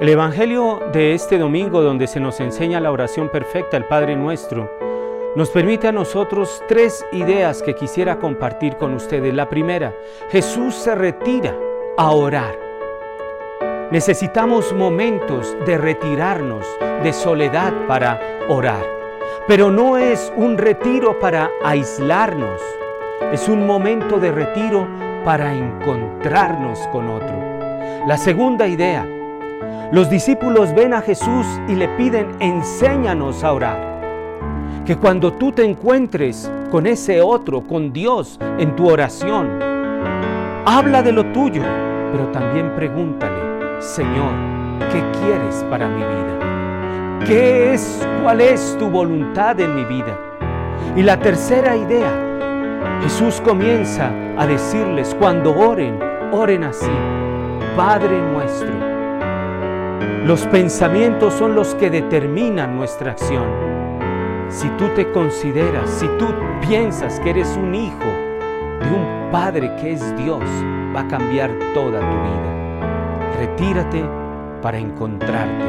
El Evangelio de este domingo, donde se nos enseña la oración perfecta, el Padre Nuestro, nos permite a nosotros tres ideas que quisiera compartir con ustedes. La primera, Jesús se retira a orar. Necesitamos momentos de retirarnos de soledad para orar. Pero no es un retiro para aislarnos, es un momento de retiro para encontrarnos con otro. La segunda idea, los discípulos ven a Jesús y le piden, enséñanos a orar. Que cuando tú te encuentres con ese otro, con Dios, en tu oración, habla de lo tuyo, pero también pregúntale, Señor, ¿qué quieres para mi vida? ¿Qué es, cuál es tu voluntad en mi vida? Y la tercera idea, Jesús comienza a decirles, cuando oren, oren así, Padre nuestro. Los pensamientos son los que determinan nuestra acción. Si tú te consideras, si tú piensas que eres un hijo de un Padre que es Dios, va a cambiar toda tu vida. Retírate para encontrarte.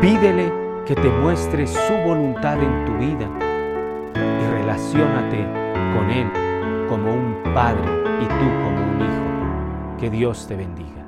Pídele que te muestre su voluntad en tu vida y relaciónate con Él como un padre y tú como un hijo. Que Dios te bendiga.